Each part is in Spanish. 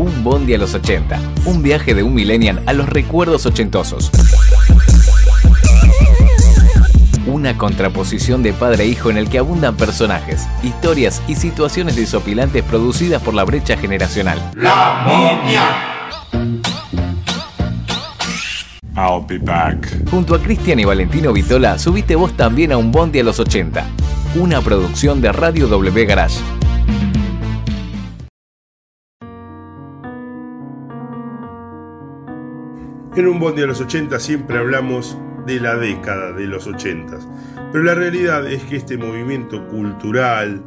Un Bondi a los 80. Un viaje de un millennial a los recuerdos ochentosos. Una contraposición de padre e hijo en el que abundan personajes, historias y situaciones desopilantes producidas por la brecha generacional. La momia. I'll be back. Junto a Cristian y Valentino Vitola, subiste vos también a un Bondi a los 80. Una producción de Radio W Garage. En un bondi de los 80 siempre hablamos de la década de los 80, pero la realidad es que este movimiento cultural,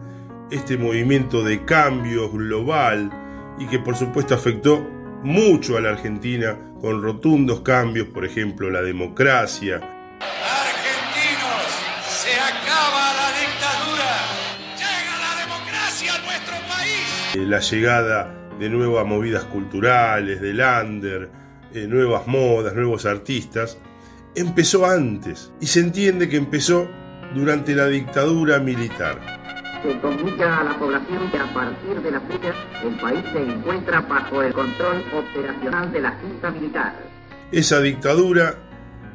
este movimiento de cambio global y que por supuesto afectó mucho a la Argentina con rotundos cambios, por ejemplo la democracia, Argentinos, se acaba la dictadura. Llega la democracia a nuestro país. eh, la llegada de nuevas movidas culturales, del under, eh, nuevas modas, nuevos artistas, empezó antes y se entiende que empezó durante la dictadura militar. Se comunica a la población que a partir de la fecha el país se encuentra bajo el control operacional de la Junta Militar. Esa dictadura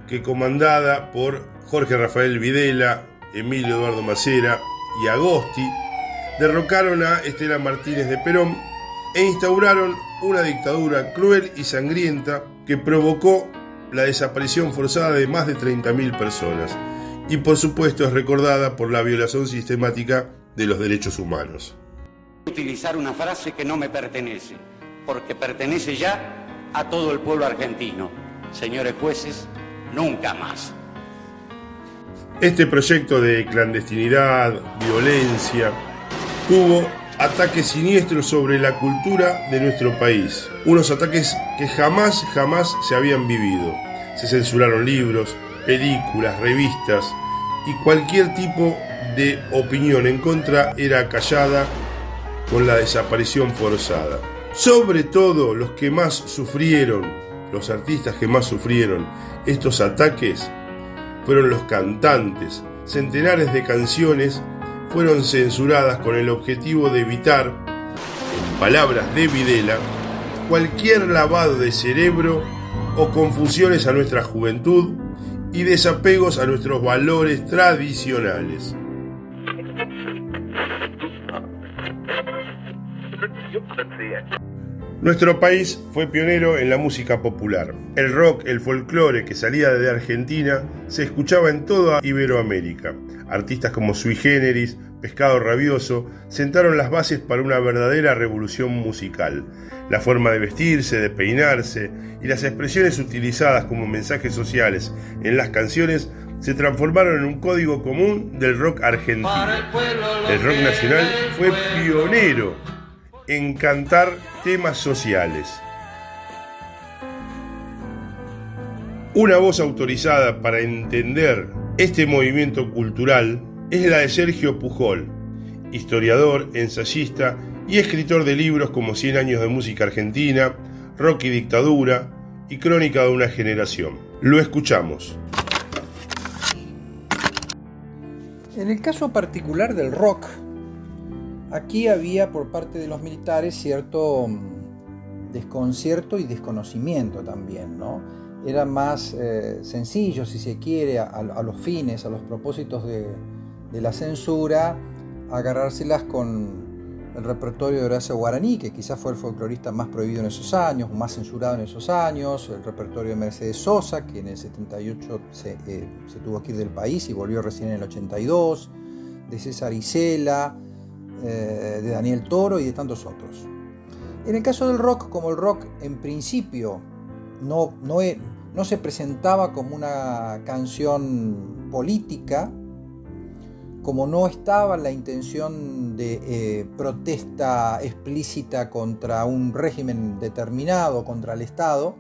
que comandada por Jorge Rafael Videla, Emilio Eduardo Macera y Agosti, derrocaron a Estela Martínez de Perón e instauraron una dictadura cruel y sangrienta que provocó la desaparición forzada de más de 30.000 personas y por supuesto es recordada por la violación sistemática de los derechos humanos. utilizar una frase que no me pertenece, porque pertenece ya a todo el pueblo argentino. Señores jueces, nunca más. Este proyecto de clandestinidad, violencia, tuvo ataques siniestros sobre la cultura de nuestro país. Unos ataques que jamás, jamás se habían vivido. Se censuraron libros, películas, revistas y cualquier tipo de opinión en contra era callada con la desaparición forzada. Sobre todo los que más sufrieron, los artistas que más sufrieron estos ataques, fueron los cantantes. Centenares de canciones fueron censuradas con el objetivo de evitar, en palabras de Videla, cualquier lavado de cerebro o confusiones a nuestra juventud y desapegos a nuestros valores tradicionales. Nuestro país fue pionero en la música popular. El rock, el folclore que salía de Argentina se escuchaba en toda Iberoamérica. Artistas como Sui Generis, Pescado Rabioso sentaron las bases para una verdadera revolución musical. La forma de vestirse, de peinarse y las expresiones utilizadas como mensajes sociales en las canciones se transformaron en un código común del rock argentino. El rock nacional fue pionero en cantar temas sociales. Una voz autorizada para entender este movimiento cultural es la de Sergio Pujol, historiador, ensayista y escritor de libros como Cien años de música argentina, Rock y dictadura y Crónica de una generación. Lo escuchamos. En el caso particular del rock, aquí había por parte de los militares cierto mm, desconcierto y desconocimiento también, ¿no? Era más eh, sencillo, si se quiere, a, los fines, a los propósitos de, de la censura, agarrárselas con el repertorio de Horacio Guaraní, que quizás fue el folclorista más prohibido en esos años, más censurado en esos años, el repertorio de Mercedes Sosa, que en el 78 se, eh, se tuvo que ir del país y volvió recién en el 82, de César Isela, eh, de Daniel Toro y de tantos otros. En el caso del rock, como el rock en principio no, no, e- no se presentaba como una canción política, como no estaba la intención de eh, protesta explícita contra un régimen determinado, contra el Estado,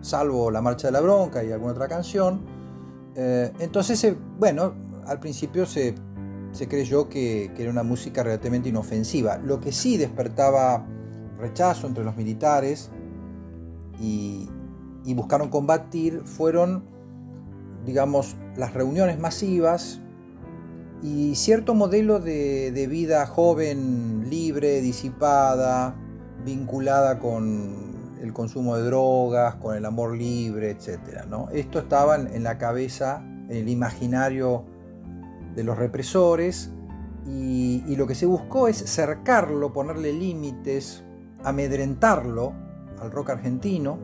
salvo La Marcha de la Bronca y alguna otra canción, eh, entonces, bueno, al principio se, se creyó que, que era una música relativamente inofensiva. Lo que sí despertaba rechazo entre los militares y, y buscaron combatir fueron, digamos, las reuniones masivas y cierto modelo de, de vida joven, libre, disipada, vinculada con el consumo de drogas, con el amor libre, etc. ¿no? Esto estaba en la cabeza, en el imaginario de los represores y, lo que se buscó es cercarlo, ponerle límites, amedrentarlo al rock argentino.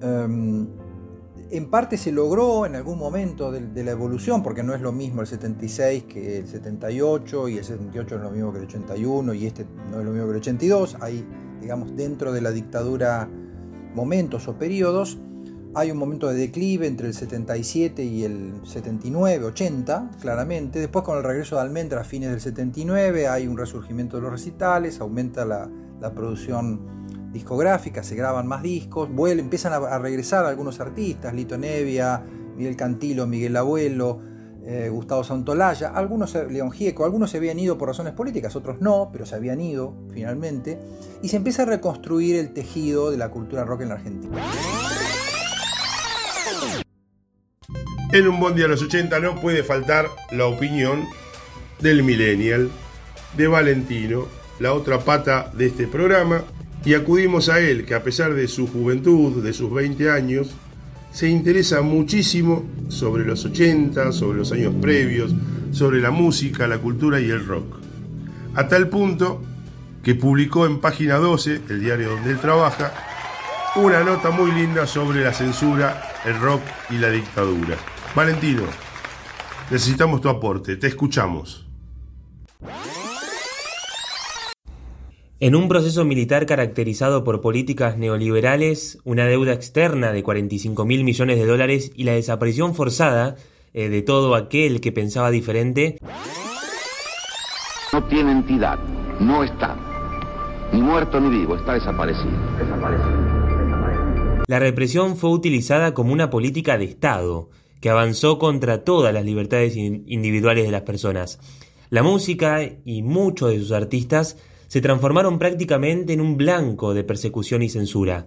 Em, en parte se logró en algún momento de, la evolución, porque no es lo mismo el 76 que el 78, y el 78 no es lo mismo que el 81, y este no es lo mismo que el 82. Hay, digamos, dentro de la dictadura momentos o periodos. Hay un momento de declive entre el 77 y el 79, 80, claramente. Después con el regreso de Almendra a fines del 79 hay un resurgimiento de los recitales, aumenta la, producción discográfica, se graban más discos, empiezan a, regresar algunos artistas, Lito Nevia, Miguel Cantilo, Miguel Abuelo, eh, Gustavo Santolaya, algunos, León Gieco, algunos se habían ido por razones políticas, otros no, pero se habían ido finalmente, y se empieza a reconstruir el tejido de la cultura rock en la Argentina. En un día a los 80 no puede faltar la opinión del millennial, de Valentino, la otra pata de este programa, y acudimos a él, que a pesar de su juventud, de sus 20 años, se interesa muchísimo sobre los 80, sobre los años previos, sobre la música, la cultura y el rock. A tal punto que publicó en página 12, el diario donde él trabaja, una nota muy linda sobre la censura, el rock y la dictadura. Valentino, necesitamos tu aporte, te escuchamos. En un proceso militar caracterizado por políticas neoliberales, una deuda externa de 45 mil millones de dólares y la desaparición forzada eh, de todo aquel que pensaba diferente. No tiene entidad, no está, ni muerto ni vivo, está desaparecido. La represión fue utilizada como una política de Estado que avanzó contra todas las libertades individuales de las personas. La música y muchos de sus artistas se transformaron prácticamente en un blanco de persecución y censura.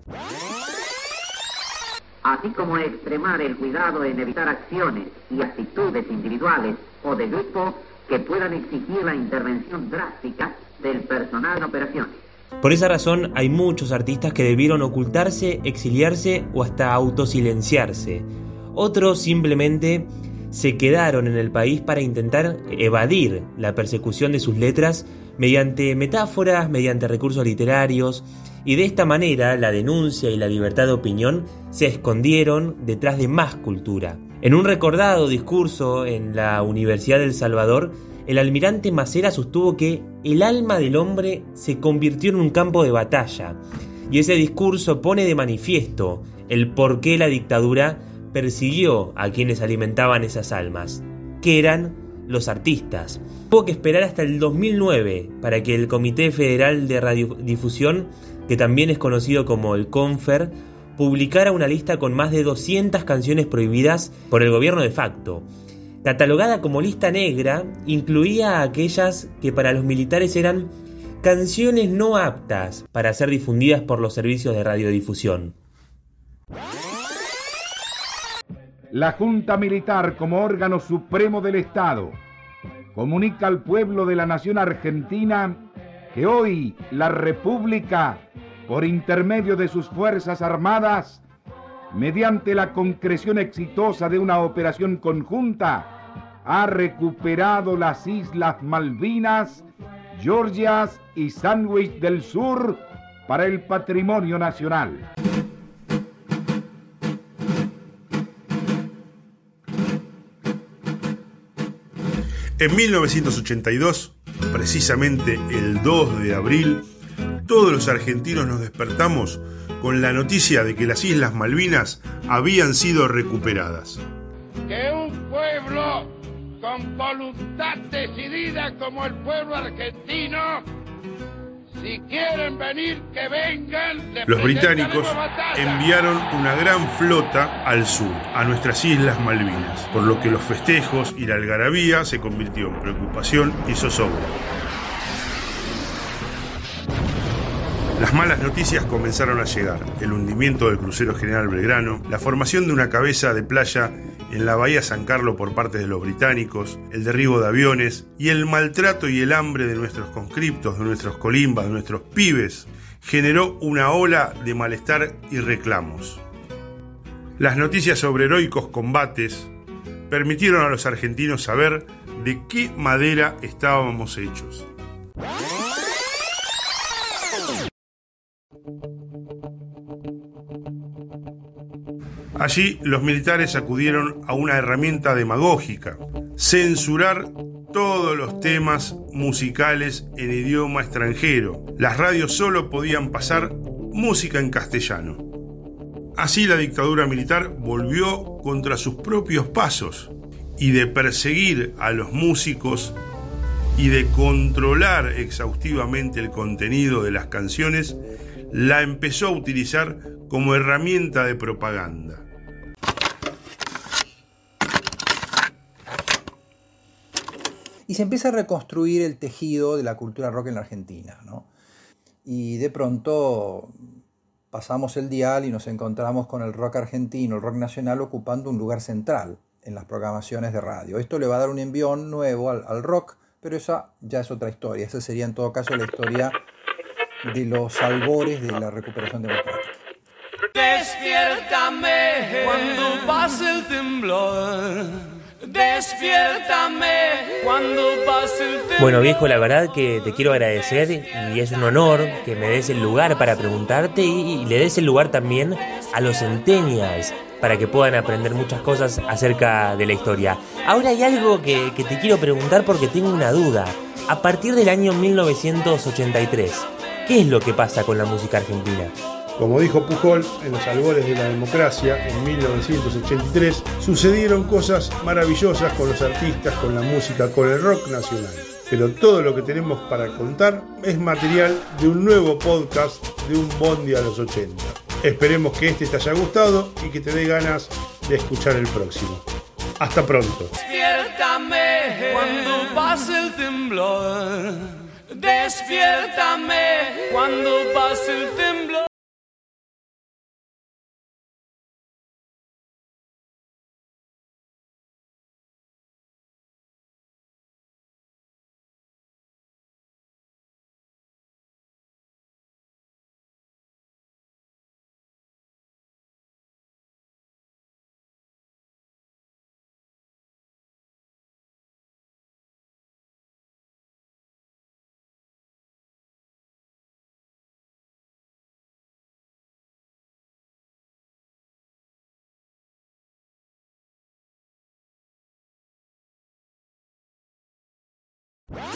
Así como extremar el cuidado en evitar acciones y actitudes individuales o de grupo que puedan exigir la intervención drástica del personal en operaciones. Por esa razón hay muchos artistas que debieron ocultarse, exiliarse o hasta autosilenciarse. Otros simplemente se quedaron en el país para intentar evadir la persecución de sus letras mediante metáforas, mediante recursos literarios, y de esta manera la denuncia y la libertad de opinión se escondieron detrás de más cultura. En un recordado discurso en la Universidad del Salvador, el almirante Macera sostuvo que el alma del hombre se convirtió en un campo de batalla, y ese discurso pone de manifiesto el por qué la dictadura persiguió a quienes alimentaban esas almas, que eran los artistas. Tuvo que esperar hasta el 2009 para que el Comité Federal de Radiodifusión, que también es conocido como el CONFER, publicara una lista con más de 200 canciones prohibidas por el gobierno de facto. Catalogada como lista negra, incluía aquellas que para los militares eran canciones no aptas para ser difundidas por los servicios de radiodifusión. La Junta Militar como órgano supremo del Estado comunica al pueblo de la nación argentina que hoy la República, por intermedio de sus Fuerzas Armadas, mediante la concreción exitosa de una operación conjunta, ha recuperado las Islas Malvinas, Georgias y Sandwich del Sur para el patrimonio nacional. En 1982, precisamente el 2 de abril, todos los argentinos nos despertamos con la noticia de que las Islas Malvinas habían sido recuperadas. Con voluntad decidida como el pueblo argentino si quieren venir, que vengan. Los británicos enviaron una gran flota al sur, a nuestras Islas Malvinas, por lo que los festejos y la algarabía se convirtió en preocupación y zozobra. Las malas noticias comenzaron a llegar. El hundimiento del crucero General Belgrano, la formación de una cabeza de playa en la bahía San Carlos por parte de los británicos, el derribo de aviones y el maltrato y el hambre de nuestros conscriptos, de nuestros colimbas, de nuestros pibes, generó una ola de malestar y reclamos. Las noticias sobre heroicos combates permitieron a los argentinos saber de qué madera estábamos hechos. Allí los militares acudieron a una herramienta demagógica, censurar todos los temas musicales en idioma extranjero. Las radios solo podían pasar música en castellano. Así la dictadura militar volvió contra sus propios pasos y de perseguir a los músicos y de controlar exhaustivamente el contenido de las canciones, la empezó a utilizar como herramienta de propaganda. Y se empieza a reconstruir el tejido de la cultura rock en la Argentina. ¿no? Y de pronto pasamos el dial y nos encontramos con el rock argentino, el rock nacional, ocupando un lugar central en las programaciones de radio. Esto le va a dar un envión nuevo al, al rock, pero esa ya es otra historia. Esa sería en todo caso la historia de los albores de la recuperación democrática. Despiértame cuando pase el temblor. Despiértame cuando pase el temblor. Bueno viejo, la verdad que te quiero agradecer y es un honor que me des el lugar para preguntarte y, le des el lugar también a los centennials para que puedan aprender muchas cosas acerca de la historia. Ahora hay algo que, que te quiero preguntar porque tengo una duda. A partir del año 1983, ¿qué es lo que pasa con la música argentina? Como dijo Pujol en los albores de la democracia en 1983, sucedieron cosas maravillosas con los artistas, con la música, con el rock nacional. Pero todo lo que tenemos para contar es material de un nuevo podcast de un Bondi a los 80. Esperemos que este te haya gustado y que te dé ganas de escuchar el próximo. Hasta pronto. Despiértame cuando pase el temblor. Despiértame cuando pase el temblor. What?